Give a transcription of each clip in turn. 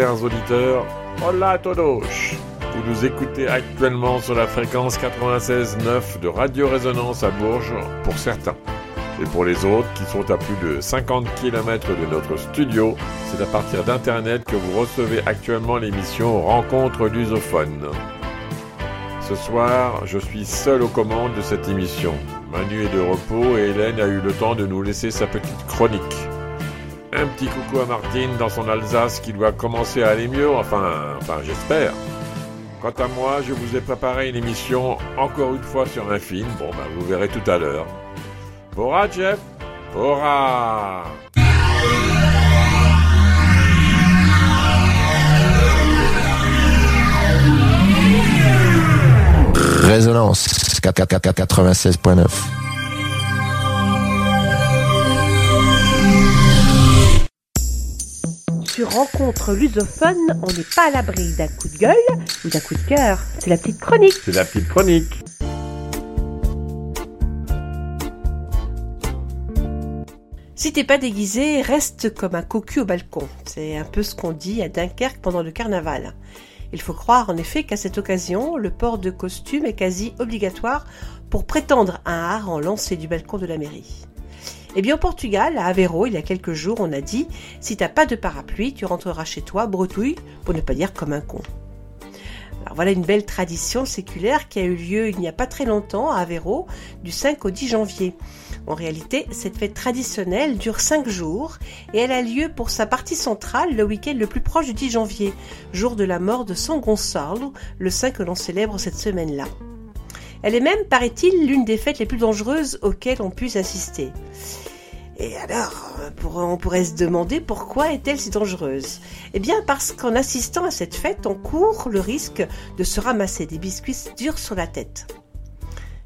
chers auditeurs, hola todos Vous nous écoutez actuellement sur la fréquence 96.9 de Radio Résonance à Bourges, pour certains. Et pour les autres qui sont à plus de 50 km de notre studio, c'est à partir d'Internet que vous recevez actuellement l'émission Rencontre lusophone. Ce soir, je suis seul aux commandes de cette émission. Manu est de repos et Hélène a eu le temps de nous laisser sa petite chronique. Un petit coucou à Martine dans son Alsace qui doit commencer à aller mieux, enfin, j'espère. Quant à moi, je vous ai préparé une émission encore une fois sur un film, bon ben vous verrez tout à l'heure. Bora Jeff? Bora Résonance 96.9 Rencontre lusophone, on n'est pas à l'abri d'un coup de gueule ou d'un coup de cœur. C'est la petite chronique. C'est la petite chronique. Si t'es pas déguisé, reste comme un cocu au balcon. C'est un peu ce qu'on dit à Dunkerque pendant le carnaval. Il faut croire en effet qu'à cette occasion, le port de costume est quasi obligatoire pour prétendre un hareng lancé du balcon de la mairie. Eh bien, au Portugal, à Aveiro, il y a quelques jours, on a dit si t'as pas de parapluie, tu rentreras chez toi bretouille, pour ne pas dire comme un con. Alors voilà une belle tradition séculaire qui a eu lieu il n'y a pas très longtemps à Aveiro, du 5 au 10 janvier. En réalité, cette fête traditionnelle dure 5 jours et elle a lieu pour sa partie centrale le week-end le plus proche du 10 janvier, jour de la mort de San Gonçalo, le saint que l'on célèbre cette semaine-là. Elle est même, paraît-il, l'une des fêtes les plus dangereuses auxquelles on puisse assister. Et alors, on pourrait se demander pourquoi est-elle si dangereuse? Eh bien parce qu'en assistant à cette fête, on court le risque de se ramasser des biscuits durs sur la tête.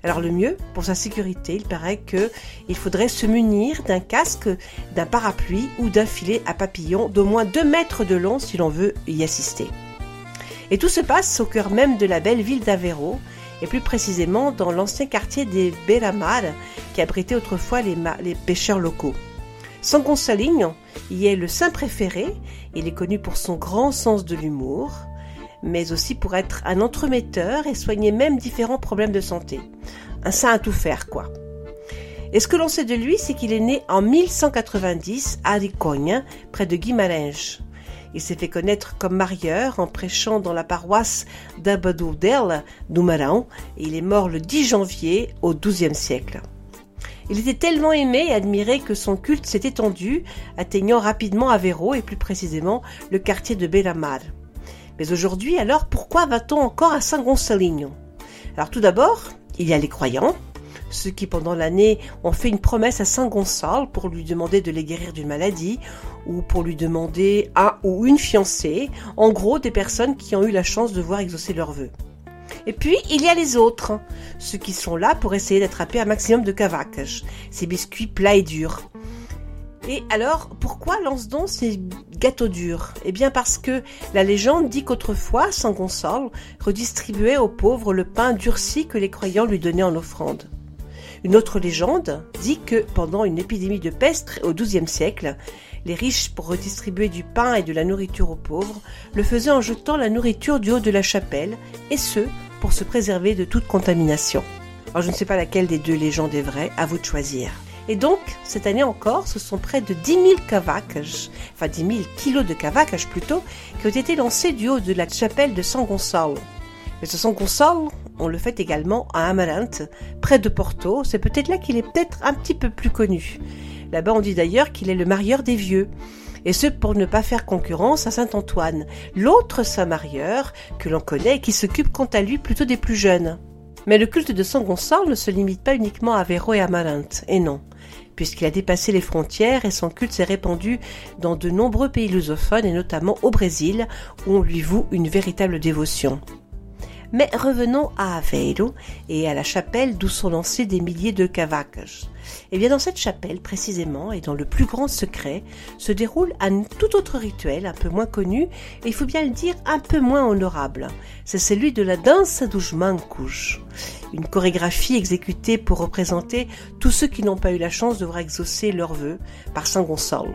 Alors le mieux, pour sa sécurité, il paraît que il faudrait se munir d'un casque, d'un parapluie ou d'un filet à papillons d'au moins 2 mètres de long si l'on veut y assister. Et tout se passe au cœur même de la belle ville d'Aveiro, et plus précisément dans l'ancien quartier des Beramar, qui abritait autrefois les, pêcheurs locaux. San Gonçalinho y est le saint préféré, il est connu pour son grand sens de l'humour, mais aussi pour être un entremetteur et soigner même différents problèmes de santé. Un saint à tout faire, quoi. Et ce que l'on sait de lui, c'est qu'il est né en 1190 à Ricogne, près de Guimarães. Il s'est fait connaître comme marieur en prêchant dans la paroisse d'Abadoudel d'Oumarão et il est mort le 10 janvier au XIIe siècle. Il était tellement aimé et admiré que son culte s'est étendu, atteignant rapidement Aveiro et plus précisément le quartier de Belamar. Mais aujourd'hui, alors, pourquoi va-t-on encore à Saint Gonçalinho Alors tout d'abord, il y a les croyants, ceux qui pendant l'année ont fait une promesse à Saint Gonçal pour lui demander de les guérir d'une maladie ou pour lui demander un ou une fiancée, en gros des personnes qui ont eu la chance de voir exaucer leurs vœux. Et puis, il y a les autres, ceux qui sont là pour essayer d'attraper un maximum de cavacas, ces biscuits plats et durs. Et alors, pourquoi lance-t-on ces gâteaux durs? Eh bien parce que la légende dit qu'autrefois, Saint Gonçal redistribuait aux pauvres le pain durci que les croyants lui donnaient en offrande. Une autre légende dit que pendant une épidémie de peste au XIIe siècle, les riches, pour redistribuer du pain et de la nourriture aux pauvres, le faisaient en jetant la nourriture du haut de la chapelle, et ce, pour se préserver de toute contamination. Alors je ne sais pas laquelle des deux légendes est vraie, à vous de choisir. Et donc, cette année encore, ce sont près de 10 000 cavacas, enfin 10 000 kilos de cavacas plutôt, qui ont été lancés du haut de la chapelle de San Gonçalo. Mais ce San Gonçalo, on le fait également à Amarante, près de Porto. C'est peut-être là qu'il est peut-être un petit peu plus connu. Là-bas, on dit d'ailleurs qu'il est le marieur des vieux. Et ce pour ne pas faire concurrence à Saint Antoine, l'autre saint marieur que l'on connaît et qui s'occupe quant à lui plutôt des plus jeunes. Mais le culte de San Gonçalo ne se limite pas uniquement à Véro et à et non, puisqu'il a dépassé les frontières et son culte s'est répandu dans de nombreux pays lusophones et notamment au Brésil, où on lui voue une véritable dévotion. Mais revenons à Aveiro et à la chapelle d'où sont lancés des milliers de cavacas. Et bien dans cette chapelle précisément et dans le plus grand secret se déroule un tout autre rituel un peu moins connu et il faut bien le dire un peu moins honorable. C'est celui de la danse dos mancos, une chorégraphie exécutée pour représenter tous ceux qui n'ont pas eu la chance de voir exaucer leurs vœux par Saint Gonçalo.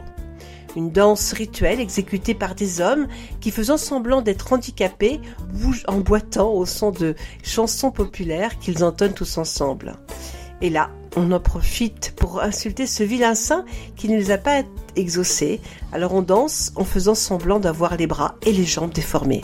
Une danse rituelle exécutée par des hommes qui, faisant semblant d'être handicapés, bougent en boitant au son de chansons populaires qu'ils entonnent tous ensemble. Et là, on en profite pour insulter ce vilain saint qui ne les a pas exaucés. Alors on danse en faisant semblant d'avoir les bras et les jambes déformés.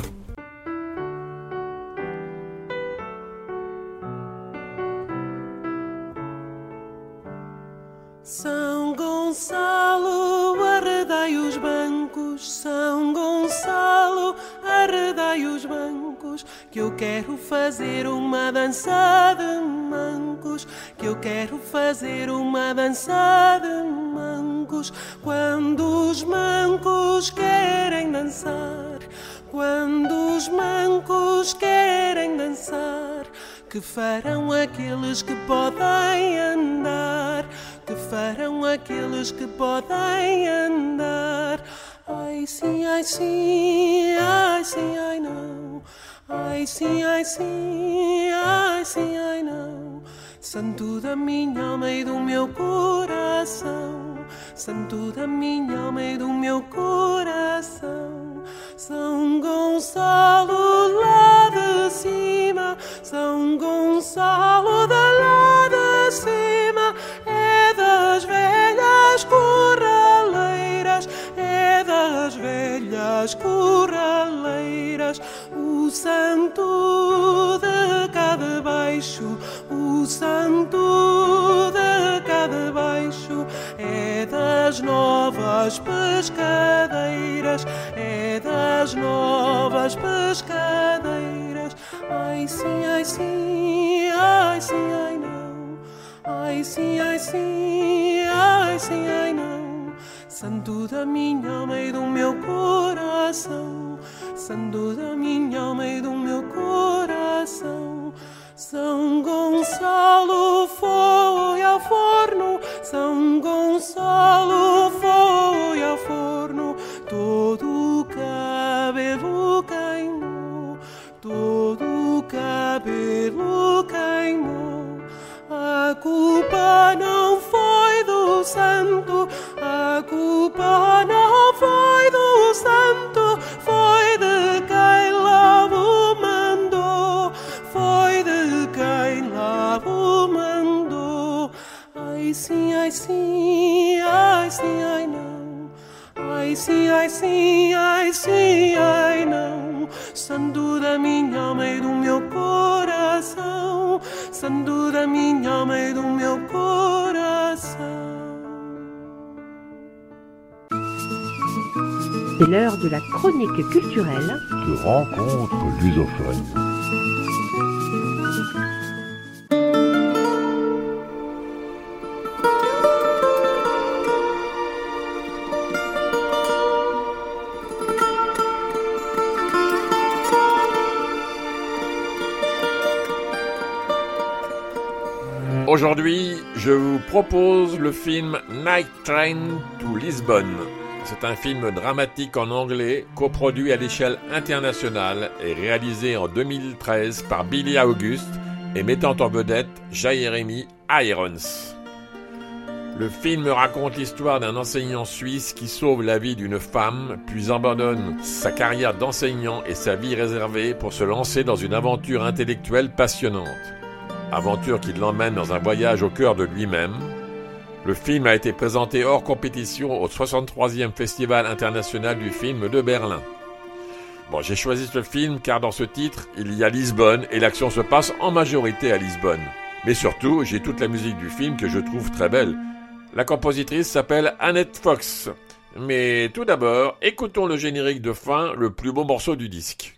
Que eu quero fazer uma dança de mancos, que eu quero fazer uma dança de mancos, quando os mancos querem dançar, quando os mancos querem dançar, que farão aqueles que podem andar que farão aqueles que podem andar. Ai sim, ai sim, ai sim, ai não. Ai sim, ai sim, ai sim, ai não. Santo da minha alma e do meu coração. Santo da minha alma e do meu coração. São Gonçalo lá de cima, São Gonçalo da lá de cima das velhas corraleiras, é das velhas corraleiras, o santo de cada baixo, o santo de cada baixo, é das novas pescadeiras, é das novas pescadeiras. Ai sim, ai sim, ai sim, ai não. Ai sim, ai sim, ai sim, ai não. Santo da minha alma e do meu coração. Santo da minha alma e do meu coração. São Gonçalo foi ao forno, São Gonçalo foi ao forno, todo o cabelo queimou, todo o cabelo queimou. A culpa não foi do santo, sim, ai sim, ai não. Ai sim, ai sim, ai sim, ai não. Santo da minha alma e do meu coração santo da minha alma e do meu coração. C'est l'heure de la chronique culturelle de rencontre lusophone. Aujourd'hui, je vous propose le film Night Train to Lisbonne. C'est un film dramatique en anglais, coproduit à l'échelle internationale et réalisé en 2013 par Billy August et mettant en vedette Jeremy Irons. Le film raconte l'histoire d'un enseignant suisse qui sauve la vie d'une femme, puis abandonne sa carrière d'enseignant et sa vie réservée pour se lancer dans une aventure intellectuelle passionnante aventure qui l'emmène dans un voyage au cœur de lui-même. Le film a été présenté hors compétition au 63e Festival international du film de Berlin. Bon, j'ai choisi ce film car dans ce titre, il y a Lisbonne et l'action se passe en majorité à Lisbonne. Mais surtout, j'ai toute la musique du film que je trouve très belle. La compositrice s'appelle Annette Fox. Mais tout d'abord, écoutons le générique de fin, le plus beau morceau du disque.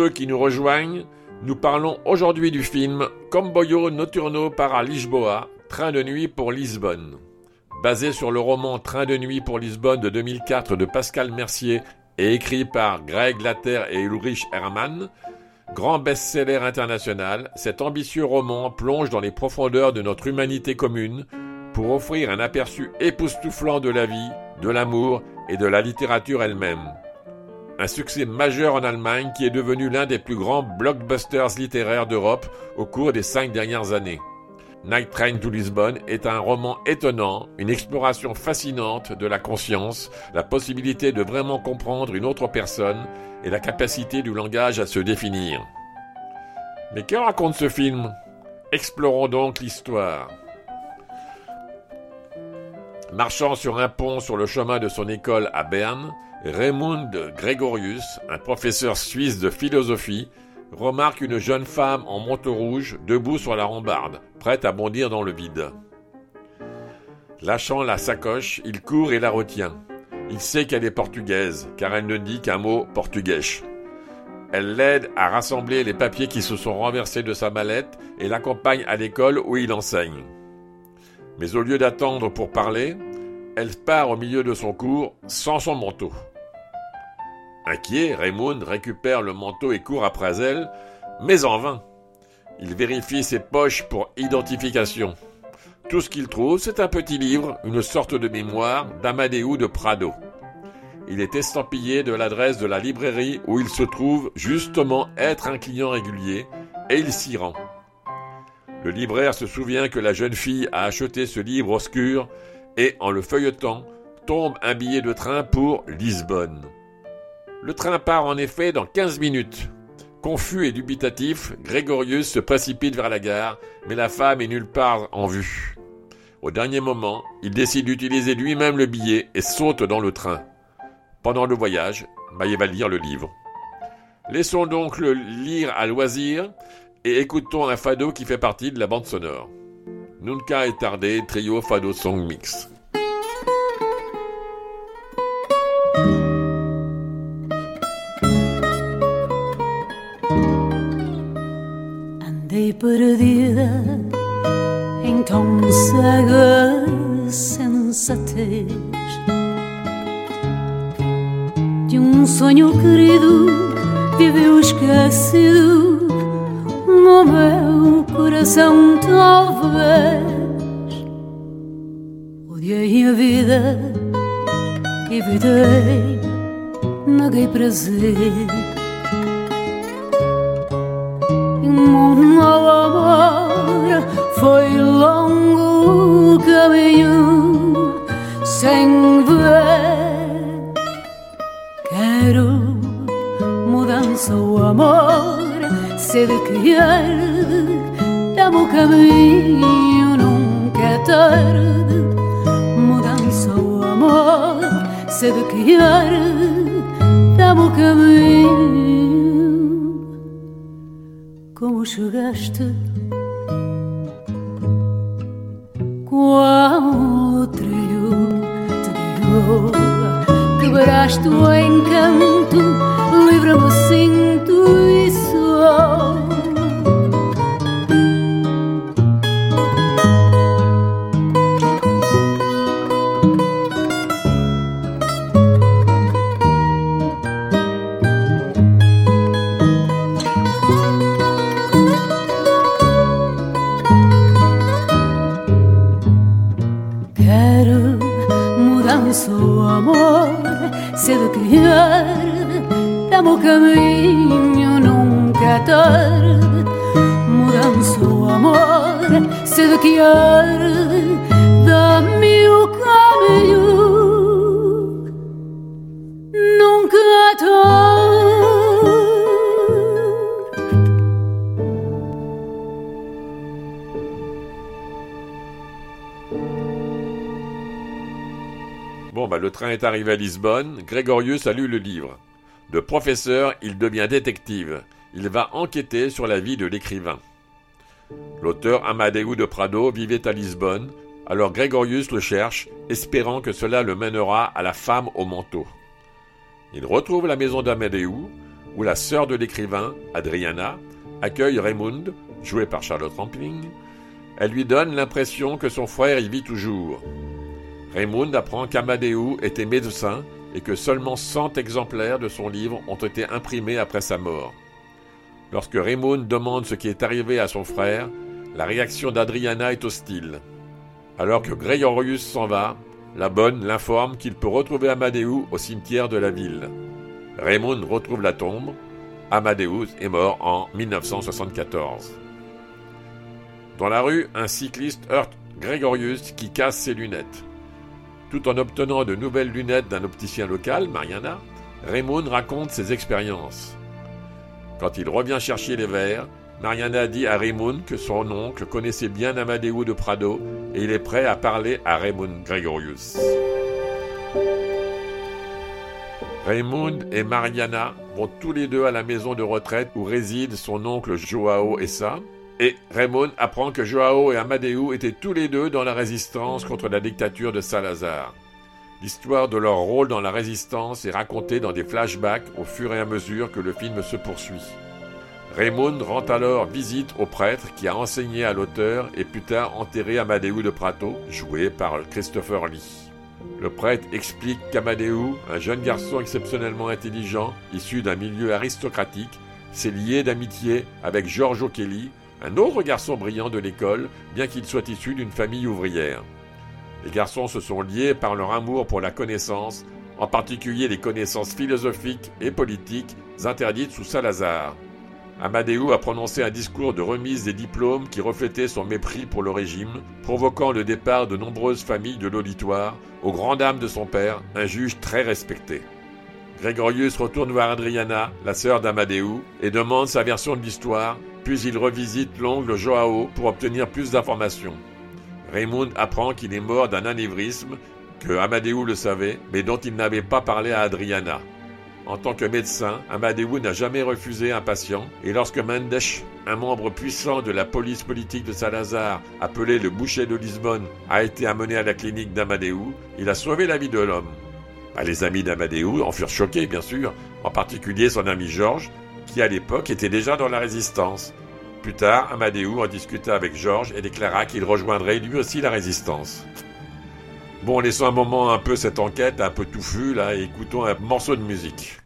Ceux qui nous rejoignent, nous parlons aujourd'hui du film Comboio Noturno para Lisboa, Train de nuit pour Lisbonne. Basé sur le roman Train de nuit pour Lisbonne de 2004 de Pascal Mercier et écrit par Greg Latter et Ulrich Hermann, grand best-seller international, cet ambitieux roman plonge dans les profondeurs de notre humanité commune pour offrir un aperçu époustouflant de la vie, de l'amour et de la littérature elle-même. Un succès majeur en Allemagne qui est devenu l'un des plus grands blockbusters littéraires d'Europe au cours des cinq dernières années. Night Train to Lisbonne est un roman étonnant, une exploration fascinante de la conscience, la possibilité de vraiment comprendre une autre personne et la capacité du langage à se définir. Mais que raconte ce film? Explorons donc l'histoire. Marchant sur un pont sur le chemin de son école à Berne, Raymond Gregorius, un professeur suisse de philosophie, remarque une jeune femme en manteau rouge debout sur la rambarde, prête à bondir dans le vide. Lâchant la sacoche, il court et la retient. Il sait qu'elle est portugaise, car elle ne dit qu'un mot portugais. Elle l'aide à rassembler les papiers qui se sont renversés de sa mallette et l'accompagne à l'école où il enseigne. Mais au lieu d'attendre pour parler, elle part au milieu de son cours sans son manteau. Inquiet, Raymond récupère le manteau et court après elle, mais en vain. Il vérifie ses poches pour identification. Tout ce qu'il trouve, c'est un petit livre, une sorte de mémoire d'Amadeu de Prado. Il est estampillé de l'adresse de la librairie où il se trouve justement être un client régulier, et il s'y rend. Le libraire se souvient que la jeune fille a acheté ce livre obscur et, en le feuilletant, tombe un billet de train pour Lisbonne. Le train part en effet dans 15 minutes. Confus et dubitatif, Grégorius se précipite vers la gare, mais la femme est nulle part en vue. Au dernier moment, il décide d'utiliser lui-même le billet et saute dans le train. Pendant le voyage, il va lire le livre. Laissons donc le lire à loisir et écoutons un fado qui fait partie de la bande sonore. Nunca est tardé, trio fado song mix. Perdida em tão cega sensatez de um sonho querido viveu esquecido no meu coração talvez odiei a vida evitei neguei prazer sede que arde, dá-me o caminho, nunca é tarde. Mudança, o amor, sede que arde, dá-me o caminho. Como chegaste? Qual trilho te guiou? Quebraste o encanto livra-me sinto arrivé à Lisbonne. Grégorius a lu le livre. De professeur, il devient détective. Il va enquêter sur la vie de l'écrivain. L'auteur Amadeu de Prado vivait à Lisbonne, alors Grégorius le cherche, espérant que cela le mènera à la femme au manteau. Il retrouve la maison d'Amadeu, où où la sœur de l'écrivain, Adriana, accueille Raymond, joué par Charlotte Rampling. Elle lui donne l'impression que son frère y vit toujours. Raymond apprend qu'Amadeu était médecin et que seulement 100 exemplaires de son livre ont été imprimés après sa mort. Lorsque Raymond demande ce qui est arrivé à son frère, la réaction d'Adriana est hostile. Alors que Gregorius s'en va, la bonne l'informe qu'il peut retrouver Amadeus au cimetière de la ville. Raymond retrouve la tombe. Amadeus est mort en 1974. Dans la rue, un cycliste heurte Gregorius qui casse ses lunettes. Tout en obtenant de nouvelles lunettes d'un opticien local, Mariana, Raymond raconte ses expériences. Quand il revient chercher les verres, Mariana dit à Raymond que son oncle connaissait bien Amadeu de Prado et il est prêt à parler à Raymond Gregorius. Raymond et Mariana vont tous les deux à la maison de retraite où réside son oncle Joao Essa, et Raymond apprend que Joao et Amadeu étaient tous les deux dans la résistance contre la dictature de Salazar. L'histoire de leur rôle dans la résistance est racontée dans des flashbacks au fur et à mesure que le film se poursuit. Raymond rend alors visite au prêtre qui a enseigné à l'auteur et plus tard enterré Amadeu de Prato, joué par Christopher Lee. Le prêtre explique qu'Amadeu, un jeune garçon exceptionnellement intelligent, issu d'un milieu aristocratique, s'est lié d'amitié avec Giorgio Kelly, un autre garçon brillant de l'école, bien qu'il soit issu d'une famille ouvrière. Les garçons se sont liés par leur amour pour la connaissance, en particulier les connaissances philosophiques et politiques interdites sous Salazar. Amadeu a prononcé un discours de remise des diplômes qui reflétait son mépris pour le régime, provoquant le départ de nombreuses familles de l'auditoire, aux grandes dames de son père, un juge très respecté. Gregorius retourne voir Adriana, la sœur d'Amadeu, et demande sa version de l'histoire, puis il revisite l'oncle Joao pour obtenir plus d'informations. Raymond apprend qu'il est mort d'un anévrisme, que Amadeu le savait, mais dont il n'avait pas parlé à Adriana. En tant que médecin, Amadeu n'a jamais refusé un patient, et lorsque Mendes, un membre puissant de la police politique de Salazar, appelé le boucher de Lisbonne, a été amené à la clinique d'Amadeu, il a sauvé la vie de l'homme. Bah, les amis d'Amadeu en furent choqués, bien sûr, en particulier son ami Georges, qui à l'époque était déjà dans la résistance. Plus tard, Amadeu en discuta avec Georges et déclara qu'il rejoindrait lui aussi la résistance. Bon, laissons un moment un peu cette enquête un peu touffue là et écoutons un morceau de musique.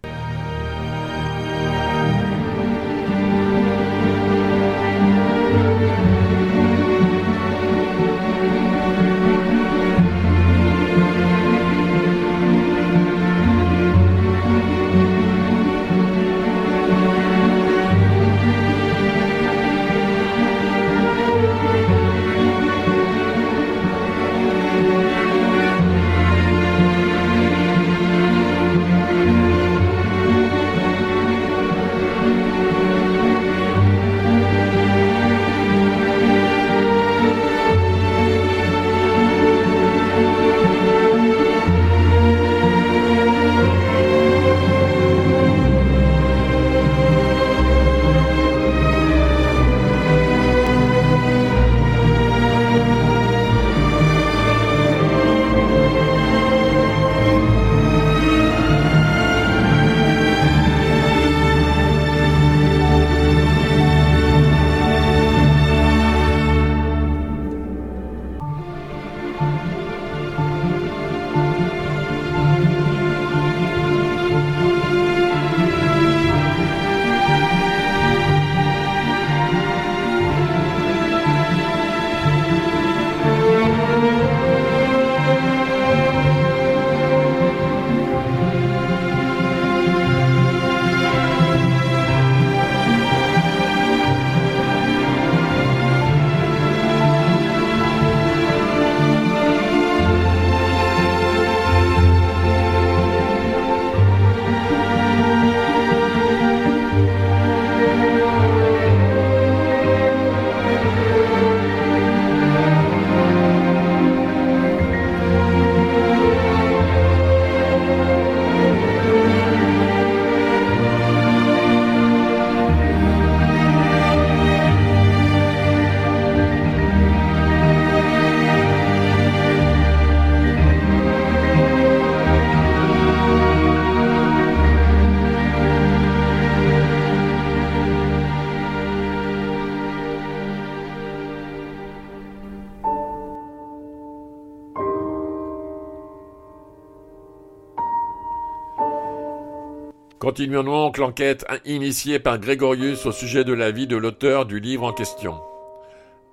Continuons donc l'enquête initiée par Grégorius au sujet de la vie de l'auteur du livre en question.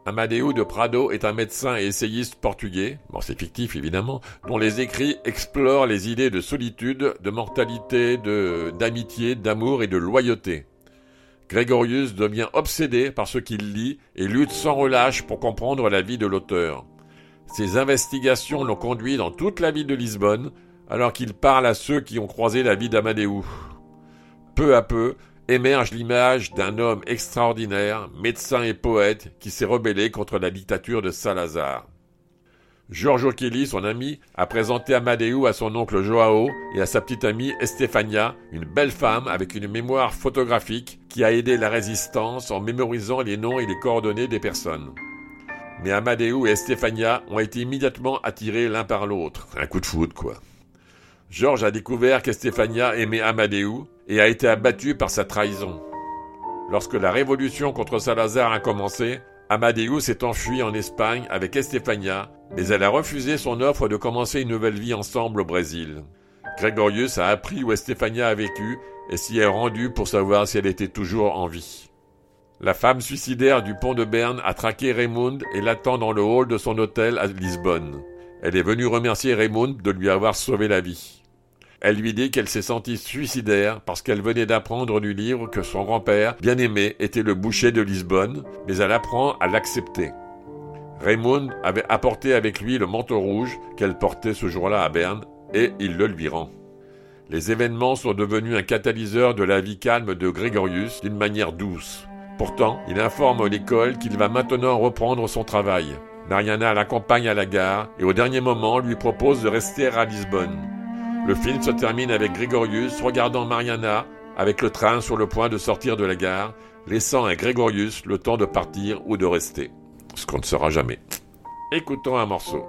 Amadeu de Prado est un médecin et essayiste portugais, c'est fictif évidemment, dont les écrits explorent les idées de solitude, de mortalité, d'amitié, d'amour et de loyauté. Grégorius devient obsédé par ce qu'il lit et lutte sans relâche pour comprendre la vie de l'auteur. Ses investigations l'ont conduit dans toute la ville de Lisbonne, alors qu'il parle à ceux qui ont croisé la vie d'Amadeu. Peu à peu, émerge l'image d'un homme extraordinaire, médecin et poète, qui s'est rebellé contre la dictature de Salazar. Giorgio Kelly, son ami, a présenté Amadeu à son oncle Joao et à sa petite amie Estefania, une belle femme avec une mémoire photographique qui a aidé la résistance en mémorisant les noms et les coordonnées des personnes. Mais Amadeu et Estefania ont été immédiatement attirés l'un par l'autre. Un coup de foudre, quoi. Georges a découvert qu'Estefania aimait Amadeu et a été abattu par sa trahison. Lorsque la révolution contre Salazar a commencé, Amadeu s'est enfui en Espagne avec Estefania, mais elle a refusé son offre de commencer une nouvelle vie ensemble au Brésil. Grégorius a appris où Estefania a vécu et s'y est rendu pour savoir si elle était toujours en vie. La femme suicidaire du pont de Berne a traqué Raymond et l'attend dans le hall de son hôtel à Lisbonne. Elle est venue remercier Raymond de lui avoir sauvé la vie. Elle lui dit qu'elle s'est sentie suicidaire parce qu'elle venait d'apprendre du livre que son grand-père, bien aimé, était le boucher de Lisbonne, mais elle apprend à l'accepter. Raymond avait apporté avec lui le manteau rouge qu'elle portait ce jour-là à Berne, et il le lui rend. Les événements sont devenus un catalyseur de la vie calme de Grégorius d'une manière douce. Pourtant, il informe l'école qu'il va maintenant reprendre son travail. Mariana l'accompagne à la gare et au dernier moment lui propose de rester à Lisbonne. Le film se termine avec Grégorius regardant Mariana avec le train sur le point de sortir de la gare, laissant à Grégorius le temps de partir ou de rester. Ce qu'on ne saura jamais. Écoutons un morceau.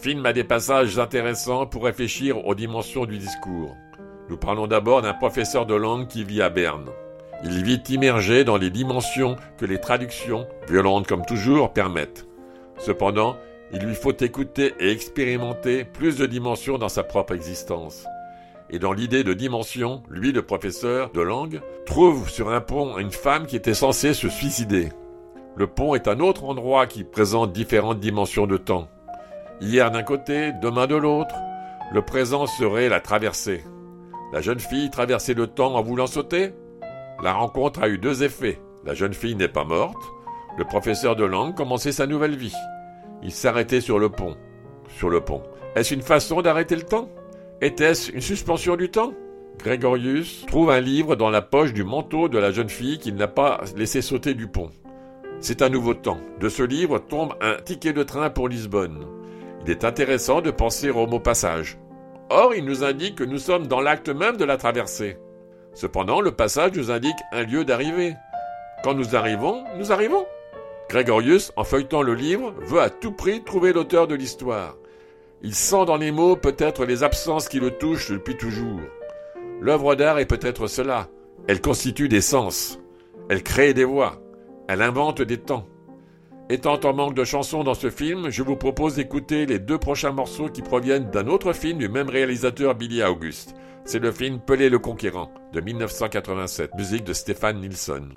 Film a des passages intéressants pour réfléchir aux dimensions du discours. Nous parlons d'abord d'un professeur de langue qui vit à Berne. Il vit immergé dans les dimensions que les traductions, violentes comme toujours, permettent. Cependant, il lui faut écouter et expérimenter plus de dimensions dans sa propre existence. Et dans l'idée de dimension, lui, le professeur de langue, trouve sur un pont une femme qui était censée se suicider. Le pont est un autre endroit qui présente différentes dimensions de temps. Hier d'un côté, demain de l'autre. Le présent serait la traversée. La jeune fille traversait le temps en voulant sauter. La rencontre a eu deux effets. La jeune fille n'est pas morte. Le professeur de langue commençait sa nouvelle vie. Il s'arrêtait sur le pont. Sur le pont. Est-ce une façon d'arrêter le temps? Était-ce une suspension du temps? Grégorius trouve un livre dans la poche du manteau de la jeune fille qu'il n'a pas laissé sauter du pont. C'est un nouveau temps. De ce livre tombe un ticket de train pour Lisbonne il est intéressant de penser au mot passage. Or, il nous indique que nous sommes dans l'acte même de la traversée. Cependant, le passage nous indique un lieu d'arrivée. Quand nous arrivons, nous arrivons. Grégorius, en feuilletant le livre, veut à tout prix trouver l'auteur de l'histoire. Il sent dans les mots peut-être les absences qui le touchent depuis toujours. L'œuvre d'art est peut-être cela. Elle constitue des sens. Elle crée des voix. Elle invente des temps. Étant en manque de chansons dans ce film, je vous propose d'écouter les deux prochains morceaux qui proviennent d'un autre film du même réalisateur Billy August. C'est le film Pelé le Conquérant de 1987, musique de Stéphane Nilsson.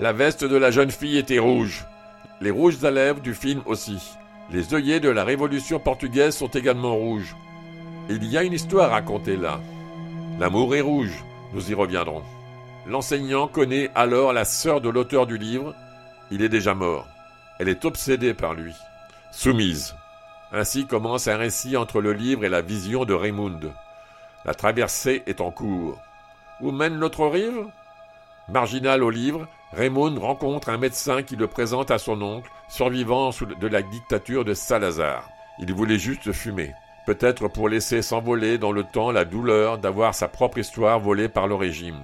La veste de la jeune fille était rouge. Les rouges à lèvres du film aussi. Les œillets de la Révolution portugaise sont également rouges. Il y a une histoire à raconter là. L'amour est rouge, nous y reviendrons. L'enseignant connaît alors la sœur de l'auteur du livre. Il est déjà mort. Elle est obsédée par lui. Soumise. Ainsi commence un récit entre le livre et la vision de Raymond. La traversée est en cours. Où mène l'autre rive? Marginal au livre, Raymond rencontre un médecin qui le présente à son oncle, survivant de la dictature de Salazar. Il voulait juste fumer, peut-être pour laisser s'envoler dans le temps la douleur d'avoir sa propre histoire volée par le régime.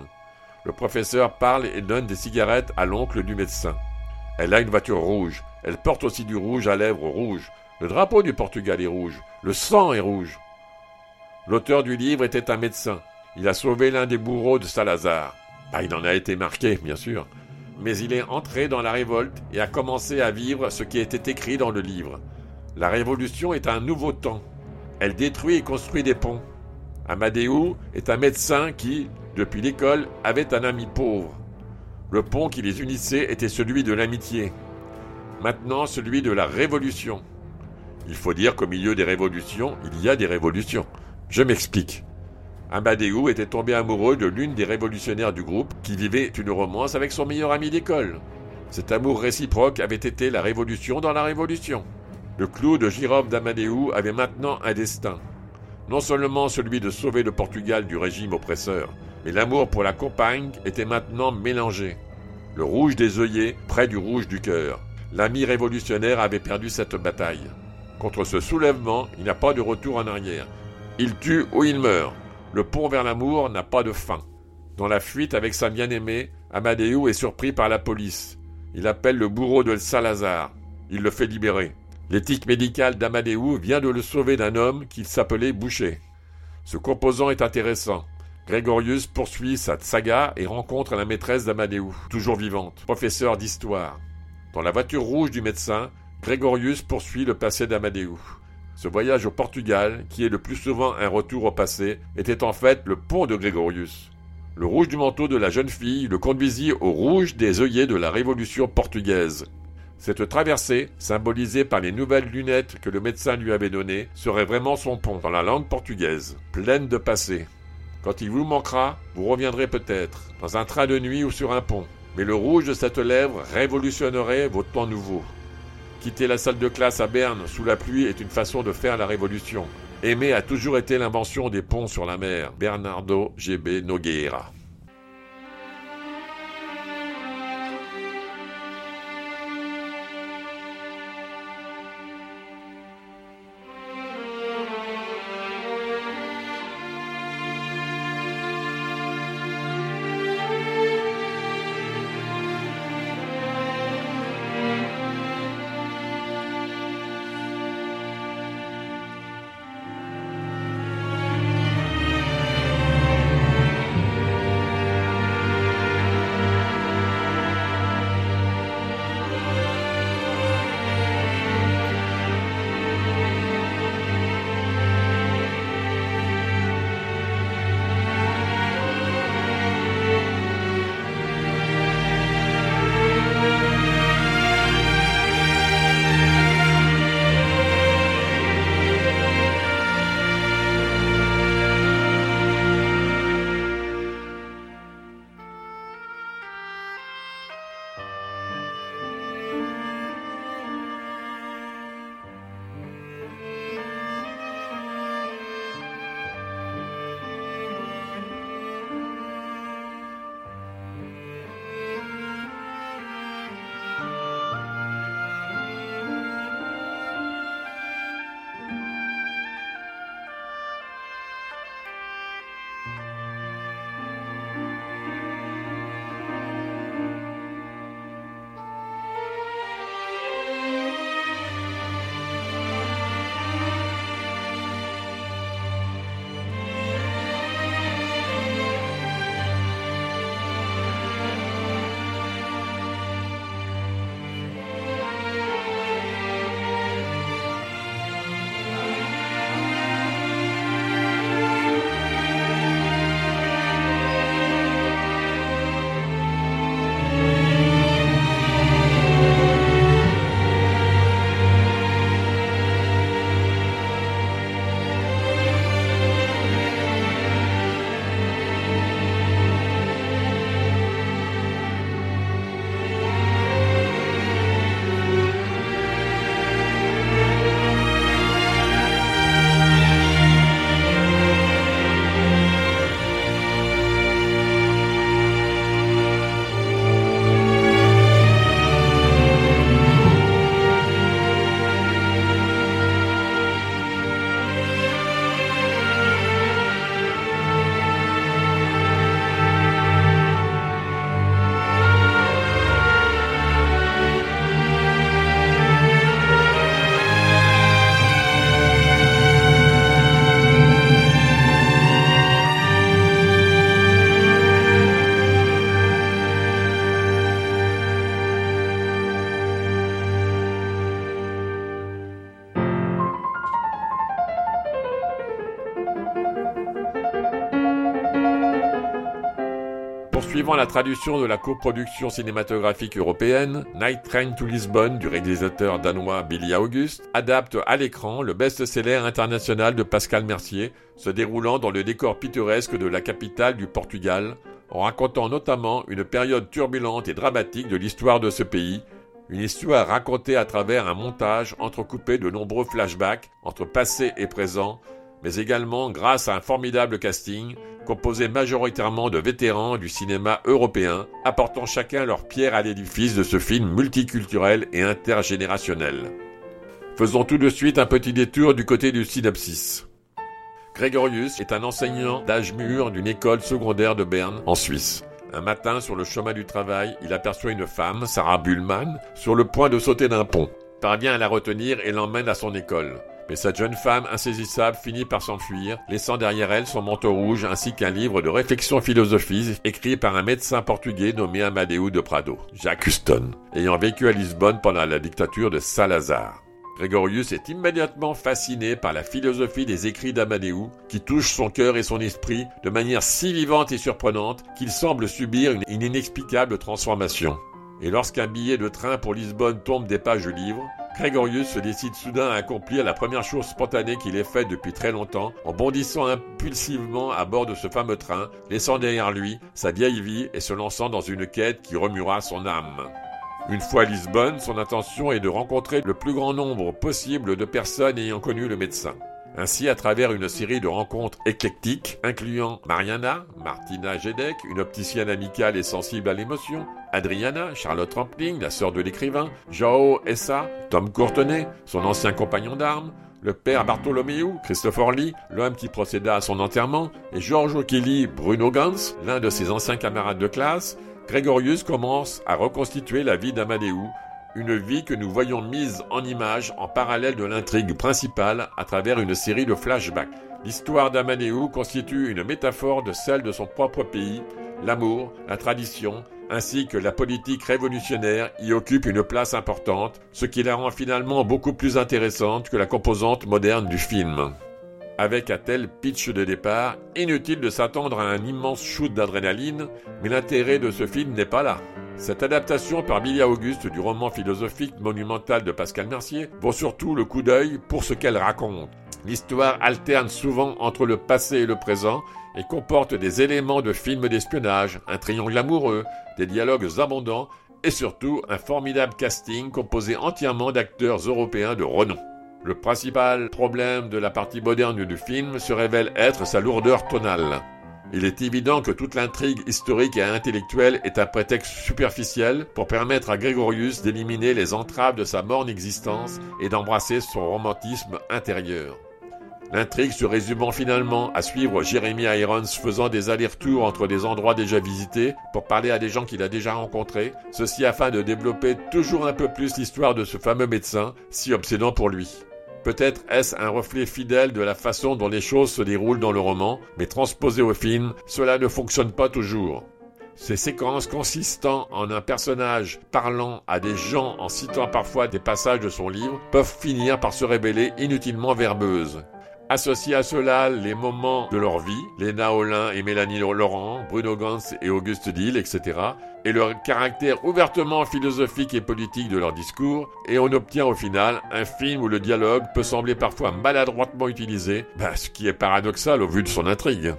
Le professeur parle et donne des cigarettes à l'oncle du médecin. Elle a une voiture rouge, elle porte aussi du rouge à lèvres rouge. Le drapeau du Portugal est rouge, le sang est rouge. L'auteur du livre était un médecin. Il a sauvé l'un des bourreaux de Salazar. Bah, il en a été marqué, bien sûr mais il est entré dans la révolte et a commencé à vivre ce qui était écrit dans le livre. La révolution est un nouveau temps. Elle détruit et construit des ponts. Amadeu est un médecin qui, depuis l'école, avait un ami pauvre. Le pont qui les unissait était celui de l'amitié. Maintenant, celui de la révolution. Il faut dire qu'au milieu des révolutions, il y a des révolutions. Je m'explique. Amadeu était tombé amoureux de l'une des révolutionnaires du groupe qui vivait une romance avec son meilleur ami d'école. Cet amour réciproque avait été la révolution dans la révolution. Le clou de Girove d'Amadeu avait maintenant un destin. Non seulement celui de sauver le Portugal du régime oppresseur, mais l'amour pour la compagne était maintenant mélangé. Le rouge des œillets près du rouge du cœur. L'ami révolutionnaire avait perdu cette bataille. Contre ce soulèvement, il n'y a pas de retour en arrière. Il tue ou il meurt. Le pont vers l'amour n'a pas de fin. Dans la fuite avec sa bien-aimée, Amadeu est surpris par la police. Il appelle le bourreau de Salazar. Il le fait libérer. L'éthique médicale d'Amadeu vient de le sauver d'un homme qui s'appelait Boucher. Ce composant est intéressant. Grégorius poursuit sa saga et rencontre la maîtresse d'Amadeu, toujours vivante, professeur d'histoire. Dans la voiture rouge du médecin, Grégorius poursuit le passé d'Amadeu. Ce voyage au Portugal, qui est le plus souvent un retour au passé, était en fait le pont de Grégorius. Le rouge du manteau de la jeune fille le conduisit au rouge des œillets de la Révolution portugaise. Cette traversée, symbolisée par les nouvelles lunettes que le médecin lui avait données, serait vraiment son pont dans la langue portugaise, pleine de passé. Quand il vous manquera, vous reviendrez peut-être, dans un train de nuit ou sur un pont. Mais le rouge de cette lèvre révolutionnerait vos temps nouveaux. Quitter la salle de classe à Berne sous la pluie est une façon de faire la révolution. Aimer a toujours été l'invention des ponts sur la mer. Bernardo GB Nogueira. La traduction de la coproduction cinématographique européenne, Night Train to Lisbonne du réalisateur danois Billy August adapte à l'écran le best-seller international de Pascal Mercier, se déroulant dans le décor pittoresque de la capitale du Portugal, en racontant notamment une période turbulente et dramatique de l'histoire de ce pays, une histoire racontée à travers un montage entrecoupé de nombreux flashbacks entre passé et présent, mais également grâce à un formidable casting composé majoritairement de vétérans du cinéma européen, apportant chacun leur pierre à l'édifice de ce film multiculturel et intergénérationnel. Faisons tout de suite un petit détour du côté du synopsis. Gregorius est un enseignant d'âge mûr d'une école secondaire de Berne, en Suisse. Un matin, sur le chemin du travail, il aperçoit une femme, Sarah Bullman, sur le point de sauter d'un pont. Parvient à la retenir et l'emmène à son école. Mais cette jeune femme insaisissable finit par s'enfuir, laissant derrière elle son manteau rouge ainsi qu'un livre de réflexion philosophique écrit par un médecin portugais nommé Amadeu de Prado, Jacques Huston, ayant vécu à Lisbonne pendant la dictature de Salazar. Gregorius est immédiatement fasciné par la philosophie des écrits d'Amadeu, qui touche son cœur et son esprit de manière si vivante et surprenante qu'il semble subir une, inexplicable transformation. Et lorsqu'un billet de train pour Lisbonne tombe des pages du livre, Gregorius se décide soudain à accomplir la première chose spontanée qu'il ait faite depuis très longtemps, en bondissant impulsivement à bord de ce fameux train, laissant derrière lui sa vieille vie et se lançant dans une quête qui remuera son âme. Une fois à Lisbonne, son intention est de rencontrer le plus grand nombre possible de personnes ayant connu le médecin. Ainsi, à travers une série de rencontres éclectiques, incluant Mariana, Martina Gedek, une opticienne amicale et sensible à l'émotion, Adriana, Charlotte Rampling, la sœur de l'écrivain, Joao Essa, Tom Courtenay, son ancien compagnon d'armes, le père Bartholomew, Christopher Lee, l'homme qui procéda à son enterrement, et Giorgio Kelly, Bruno Gans, l'un de ses anciens camarades de classe, Grégorius commence à reconstituer la vie d'Amadeu, une vie que nous voyons mise en image en parallèle de l'intrigue principale à travers une série de flashbacks. L'histoire d'Amadeu constitue une métaphore de celle de son propre pays, l'amour, la tradition, ainsi que la politique révolutionnaire y occupe une place importante, ce qui la rend finalement beaucoup plus intéressante que la composante moderne du film. Avec un tel pitch de départ, inutile de s'attendre à un immense shoot d'adrénaline, mais l'intérêt de ce film n'est pas là. Cette adaptation par Billy Auguste du roman philosophique monumental de Pascal Mercier vaut surtout le coup d'œil pour ce qu'elle raconte. L'histoire alterne souvent entre le passé et le présent et comporte des éléments de films d'espionnage, un triangle amoureux, des dialogues abondants et surtout un formidable casting composé entièrement d'acteurs européens de renom. Le principal problème de la partie moderne du film se révèle être sa lourdeur tonale. Il est évident que toute l'intrigue historique et intellectuelle est un prétexte superficiel pour permettre à Grégorius d'éliminer les entraves de sa morne existence et d'embrasser son romantisme intérieur. L'intrigue se résumant finalement à suivre Jeremy Irons faisant des allers-retours entre des endroits déjà visités pour parler à des gens qu'il a déjà rencontrés, ceci afin de développer toujours un peu plus l'histoire de ce fameux médecin si obsédant pour lui. Peut-être est-ce un reflet fidèle de la façon dont les choses se déroulent dans le roman, mais transposé au film, cela ne fonctionne pas toujours. Ces séquences consistant en un personnage parlant à des gens en citant parfois des passages de son livre peuvent finir par se révéler inutilement verbeuses. Associés à cela les moments de leur vie, Léna Olin et Mélanie Laurent, Bruno Gans et Auguste Dill, etc., et leur caractère ouvertement philosophique et politique de leur discours, et on obtient au final un film où le dialogue peut sembler parfois maladroitement utilisé, bah, ce qui est paradoxal au vu de son intrigue.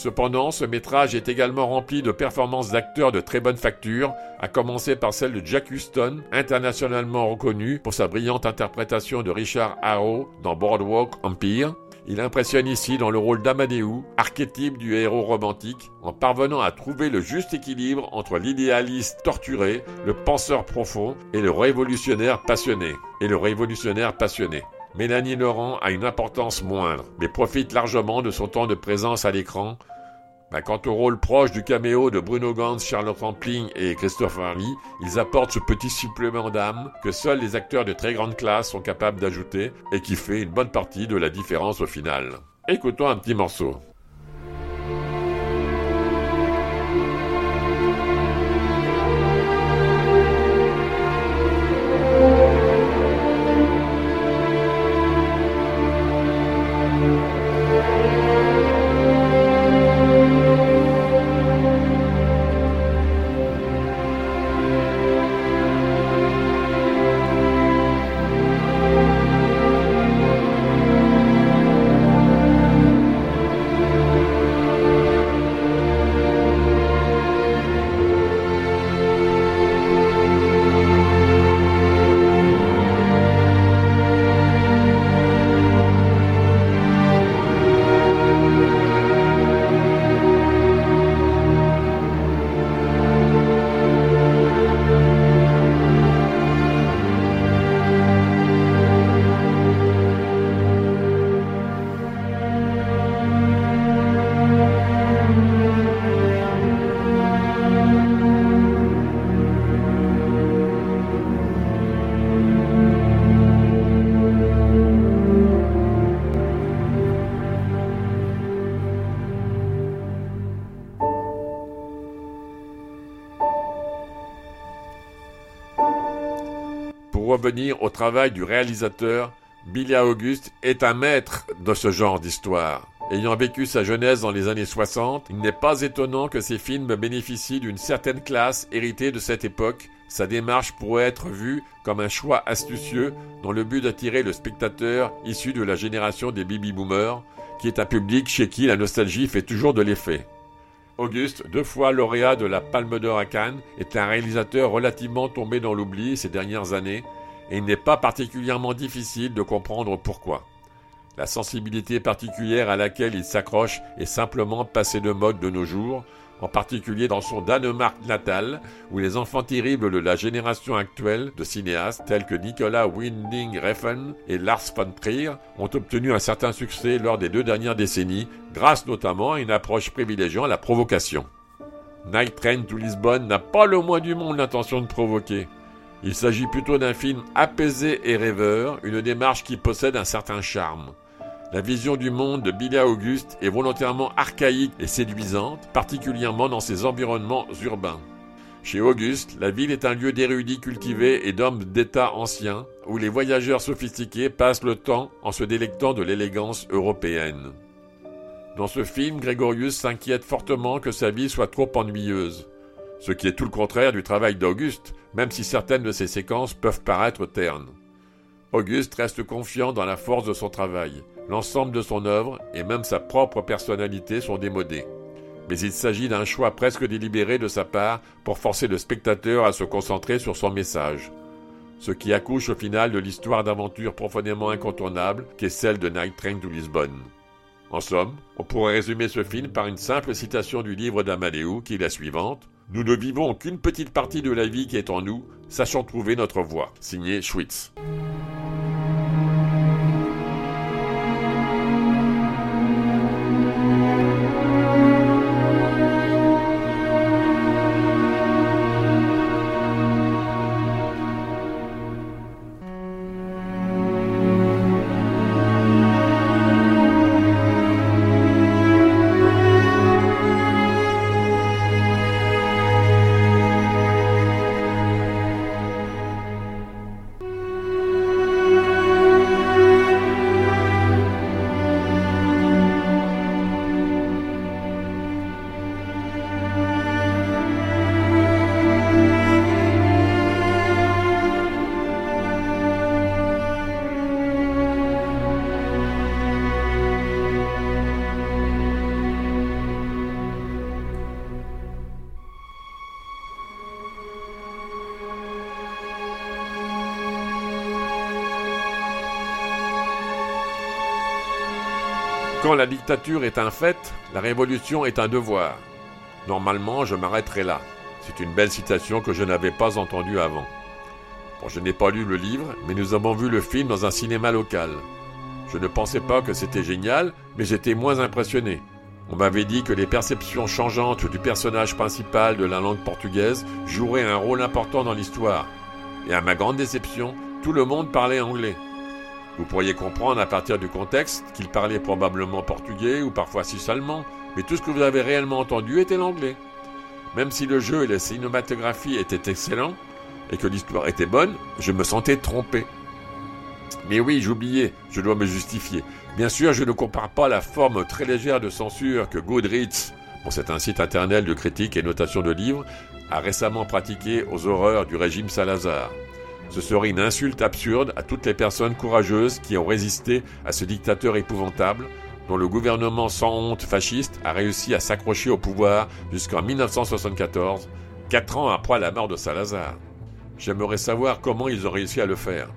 Cependant, ce métrage est également rempli de performances d'acteurs de très bonne facture, à commencer par celle de Jack Huston, internationalement reconnu pour sa brillante interprétation de Richard Arrow dans Boardwalk Empire. Il impressionne ici dans le rôle d'Amadeu, archétype du héros romantique, en parvenant à trouver le juste équilibre entre l'idéaliste torturé, le penseur profond et le révolutionnaire passionné. Et le révolutionnaire passionné. Mélanie Laurent a une importance moindre, mais profite largement de son temps de présence à l'écran. Bah, quant au rôle proche du caméo de Bruno Gans, Charlotte Rampling et Christopher Lee, ils apportent ce petit supplément d'âme que seuls les acteurs de très grande classe sont capables d'ajouter et qui fait une bonne partie de la différence au final. Écoutons un petit morceau. Au travail du réalisateur, Billy Auguste est un maître de ce genre d'histoire. Ayant vécu sa jeunesse dans les années 60, il n'est pas étonnant que ses films bénéficient d'une certaine classe héritée de cette époque. Sa démarche pourrait être vue comme un choix astucieux dans le but d'attirer le spectateur issu de la génération des baby-boomers, qui est un public chez qui la nostalgie fait toujours de l'effet. Auguste, deux fois lauréat de la Palme d'Or à Cannes, est un réalisateur relativement tombé dans l'oubli ces dernières années, et il n'est pas particulièrement difficile de comprendre pourquoi. La sensibilité particulière à laquelle il s'accroche est simplement passée de mode de nos jours, en particulier dans son Danemark natal, où les enfants terribles de la génération actuelle de cinéastes tels que Nicolas Winding Refn et Lars von Trier ont obtenu un certain succès lors des deux dernières décennies, grâce notamment à une approche privilégiant la provocation. Night Train to Lisbonne n'a pas le moins du monde l'intention de provoquer. Il s'agit plutôt d'un film apaisé et rêveur, une démarche qui possède un certain charme. La vision du monde de Billy Auguste est volontairement archaïque et séduisante, particulièrement dans ses environnements urbains. Chez Auguste, la ville est un lieu d'érudits cultivés et d'hommes d'État anciens, où les voyageurs sophistiqués passent le temps en se délectant de l'élégance européenne. Dans ce film, Grégorius s'inquiète fortement que sa vie soit trop ennuyeuse ce qui est tout le contraire du travail d'Auguste, même si certaines de ses séquences peuvent paraître ternes. Auguste reste confiant dans la force de son travail. L'ensemble de son œuvre et même sa propre personnalité sont démodés. Mais il s'agit d'un choix presque délibéré de sa part pour forcer le spectateur à se concentrer sur son message. Ce qui accouche au final de l'histoire d'aventure profondément incontournable qu'est celle de Night Train to Lisbonne. En somme, on pourrait résumer ce film par une simple citation du livre d'Amadeus qui est la suivante. Nous ne vivons qu'une petite partie de la vie qui est en nous, sachant trouver notre voie. Signé Schwitz. Quand la dictature est un fait, la révolution est un devoir. Normalement, je m'arrêterai là. C'est une belle citation que je n'avais pas entendue avant. Je n'ai pas lu le livre, mais nous avons vu le film dans un cinéma local. Je ne pensais pas que c'était génial, mais j'étais moins impressionné. On m'avait dit que les perceptions changeantes du personnage principal de la langue portugaise joueraient un rôle important dans l'histoire. Et à ma grande déception, tout le monde parlait anglais. Vous pourriez comprendre à partir du contexte qu'il parlait probablement portugais ou parfois suisse-allemand, mais tout ce que vous avez réellement entendu était l'anglais. Même si le jeu et la cinématographie étaient excellents et que l'histoire était bonne, je me sentais trompé. Mais oui, j'oubliais, je dois me justifier. Bien sûr, je ne compare pas la forme très légère de censure que Goodreads, bon, c'est un site internet de critique et notation de livres, a récemment pratiqué aux horreurs du régime Salazar. Ce serait une insulte absurde à toutes les personnes courageuses qui ont résisté à ce dictateur épouvantable, dont le gouvernement sans honte fasciste a réussi à s'accrocher au pouvoir jusqu'en 1974, quatre ans après la mort de Salazar. J'aimerais savoir comment ils ont réussi à le faire.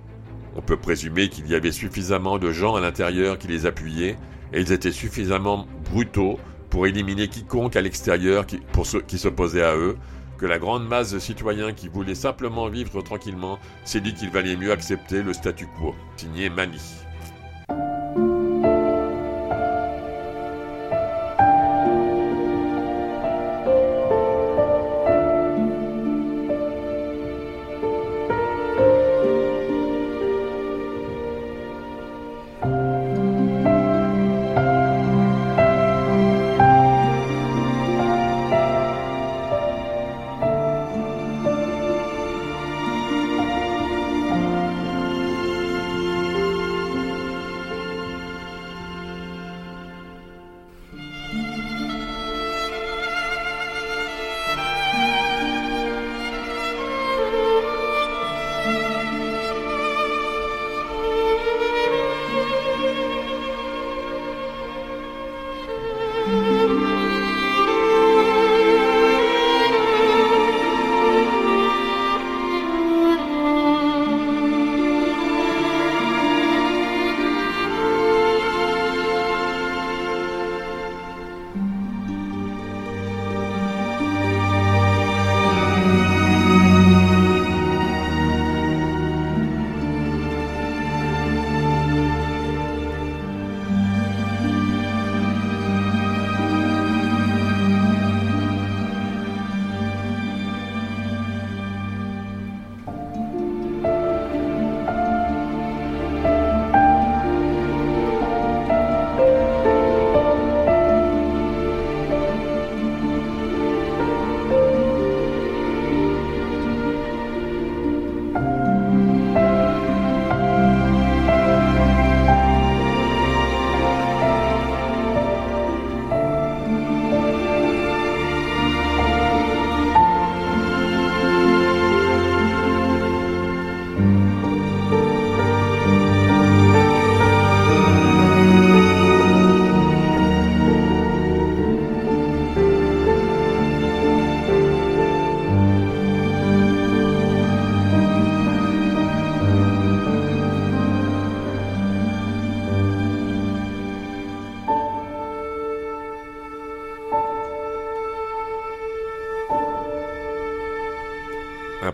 On peut présumer qu'il y avait suffisamment de gens à l'intérieur qui les appuyaient, et ils étaient suffisamment brutaux pour éliminer quiconque à l'extérieur qui, s'opposaient à eux, la grande masse de citoyens qui voulaient simplement vivre tranquillement s'est dit qu'il valait mieux accepter le statu quo. Signé Mani.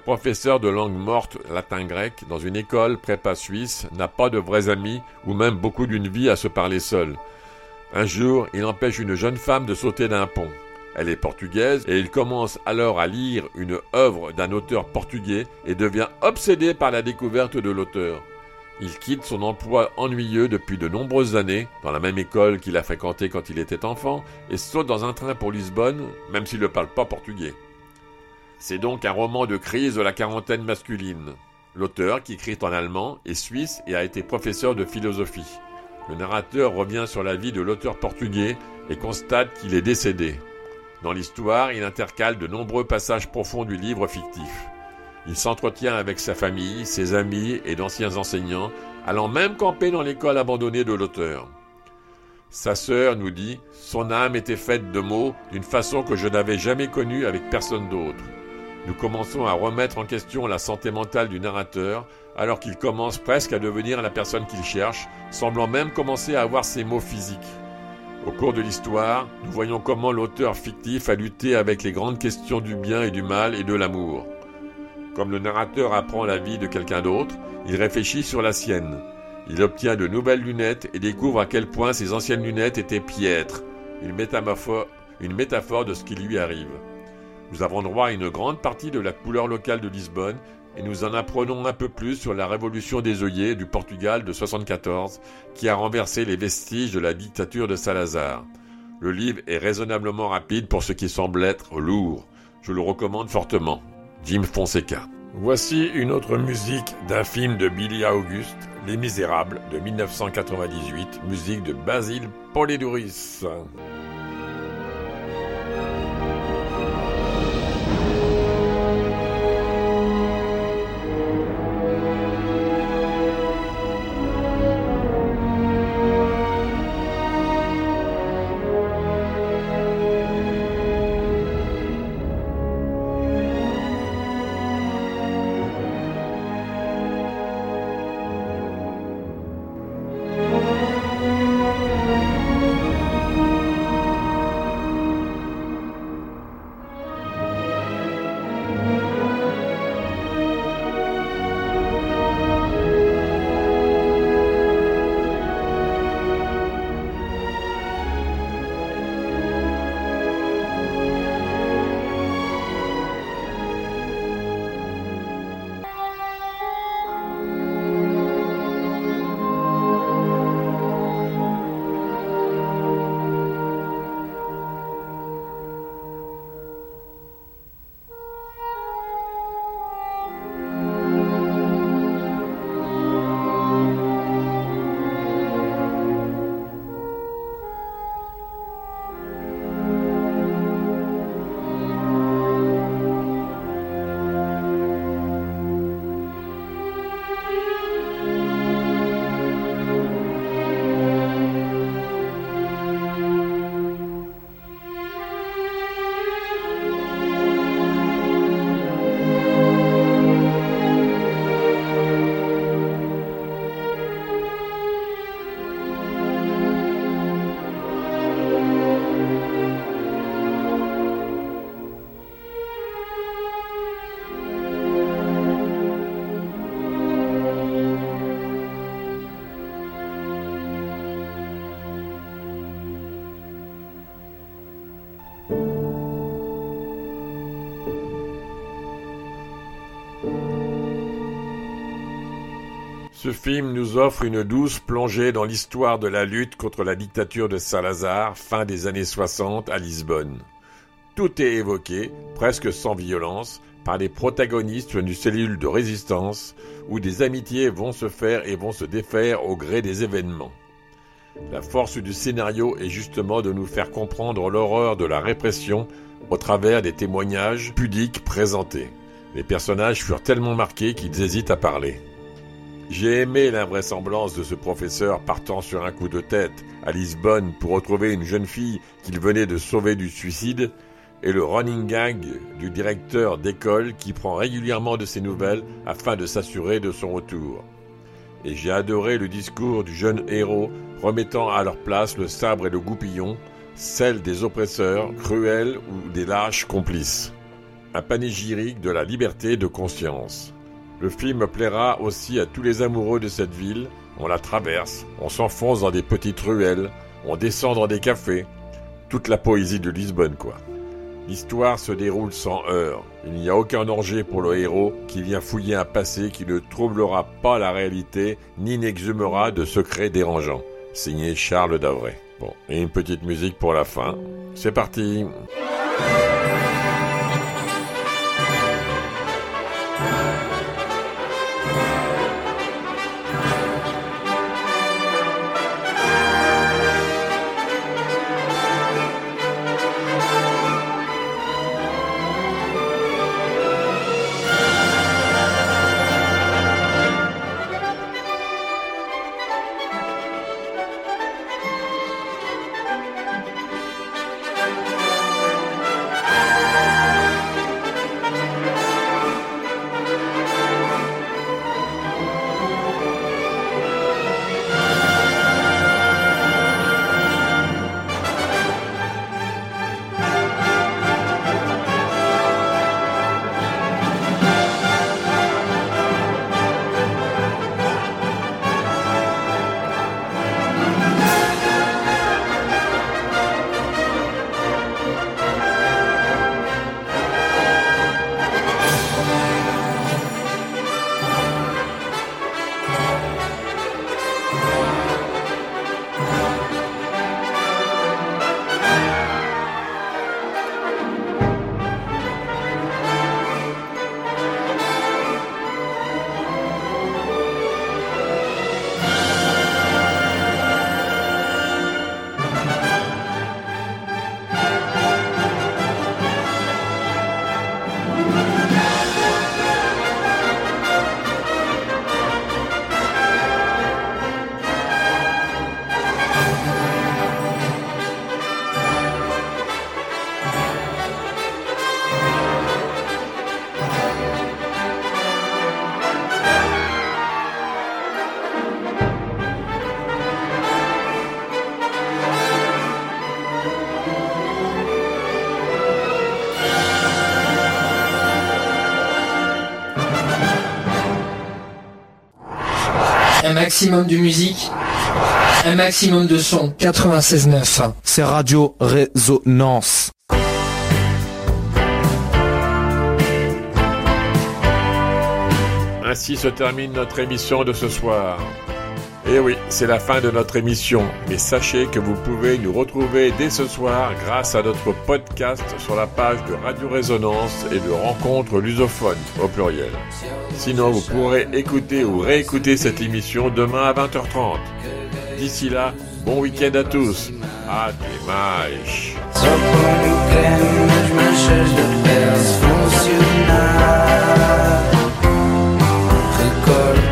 Professeur de langue morte latin-grec dans une école prépa suisse n'a pas de vrais amis ou même beaucoup d'une vie à se parler seul. Un jour, il empêche une jeune femme de sauter d'un pont. Elle est portugaise et il commence alors à lire une œuvre d'un auteur portugais et devient obsédé par la découverte de l'auteur. Il quitte son emploi ennuyeux depuis de nombreuses années, dans la même école qu'il a fréquentée quand il était enfant, et saute dans un train pour Lisbonne, même s'il ne parle pas portugais. C'est donc un roman de crise de la quarantaine masculine. L'auteur, qui écrit en allemand, est suisse et a été professeur de philosophie. Le narrateur revient sur la vie de l'auteur portugais et constate qu'il est décédé. Dans l'histoire, il intercale de nombreux passages profonds du livre fictif. Il s'entretient avec sa famille, ses amis et d'anciens enseignants, allant même camper dans l'école abandonnée de l'auteur. Sa sœur nous dit Son âme était faite de mots d'une façon que je n'avais jamais connue avec personne d'autre. Nous commençons à remettre en question la santé mentale du narrateur, alors qu'il commence presque à devenir la personne qu'il cherche, semblant même commencer à avoir ses mots physiques. Au cours de l'histoire, nous voyons comment l'auteur fictif a lutté avec les grandes questions du bien et du mal et de l'amour. Comme le narrateur apprend la vie de quelqu'un d'autre, il réfléchit sur la sienne. Il obtient de nouvelles lunettes et découvre à quel point ses anciennes lunettes étaient piètres, une métaphore, une métaphore de ce qui lui arrive. Nous avons droit à une grande partie de la couleur locale de Lisbonne et nous en apprenons un peu plus sur la révolution des œillets du Portugal de 74 qui a renversé les vestiges de la dictature de Salazar. Le livre est raisonnablement rapide pour ce qui semble être lourd. Je le recommande fortement. Jim Fonseca. Voici une autre musique d'un film de Billy Auguste, Les Misérables de 1998, musique de Basile Polidoris. Ce film nous offre une douce plongée dans l'histoire de la lutte contre la dictature de Salazar, fin des années 60 à Lisbonne. Tout est évoqué, presque sans violence, par des protagonistes d'une cellule de résistance où des amitiés vont se faire et vont se défaire au gré des événements. La force du scénario est justement de nous faire comprendre l'horreur de la répression au travers des témoignages pudiques présentés. Les personnages furent tellement marqués qu'ils hésitent à parler. J'ai aimé l'invraisemblance de ce professeur partant sur un coup de tête à Lisbonne pour retrouver une jeune fille qu'il venait de sauver du suicide, et le running gag du directeur d'école qui prend régulièrement de ses nouvelles afin de s'assurer de son retour. Et j'ai adoré le discours du jeune héros remettant à leur place le sabre et le goupillon, celle des oppresseurs cruels ou des lâches complices. un panégyrique de la liberté de conscience. Le film plaira aussi à tous les amoureux de cette ville. On la traverse, on s'enfonce dans des petites ruelles, on descend dans des cafés. Toute la poésie de Lisbonne, quoi. L'histoire se déroule sans heurts. Il n'y a aucun danger pour le héros qui vient fouiller un passé qui ne troublera pas la réalité ni n'exhumera de secrets dérangeants. Signé Charles Davray. Bon, et une petite musique pour la fin. C'est parti. Maximum de musique, un maximum de son. 96.9. C'est Radio Résonance. Ainsi se termine notre émission de ce soir. Et oui, c'est la fin de notre émission, mais sachez que vous pouvez nous retrouver dès ce soir grâce à notre podcast sur la page de Radio Résonance et de Rencontre Lusophone au pluriel. Sinon, vous pourrez écouter ou réécouter cette émission demain à 20h30. D'ici là, bon week-end à tous. À dimanche. Recordo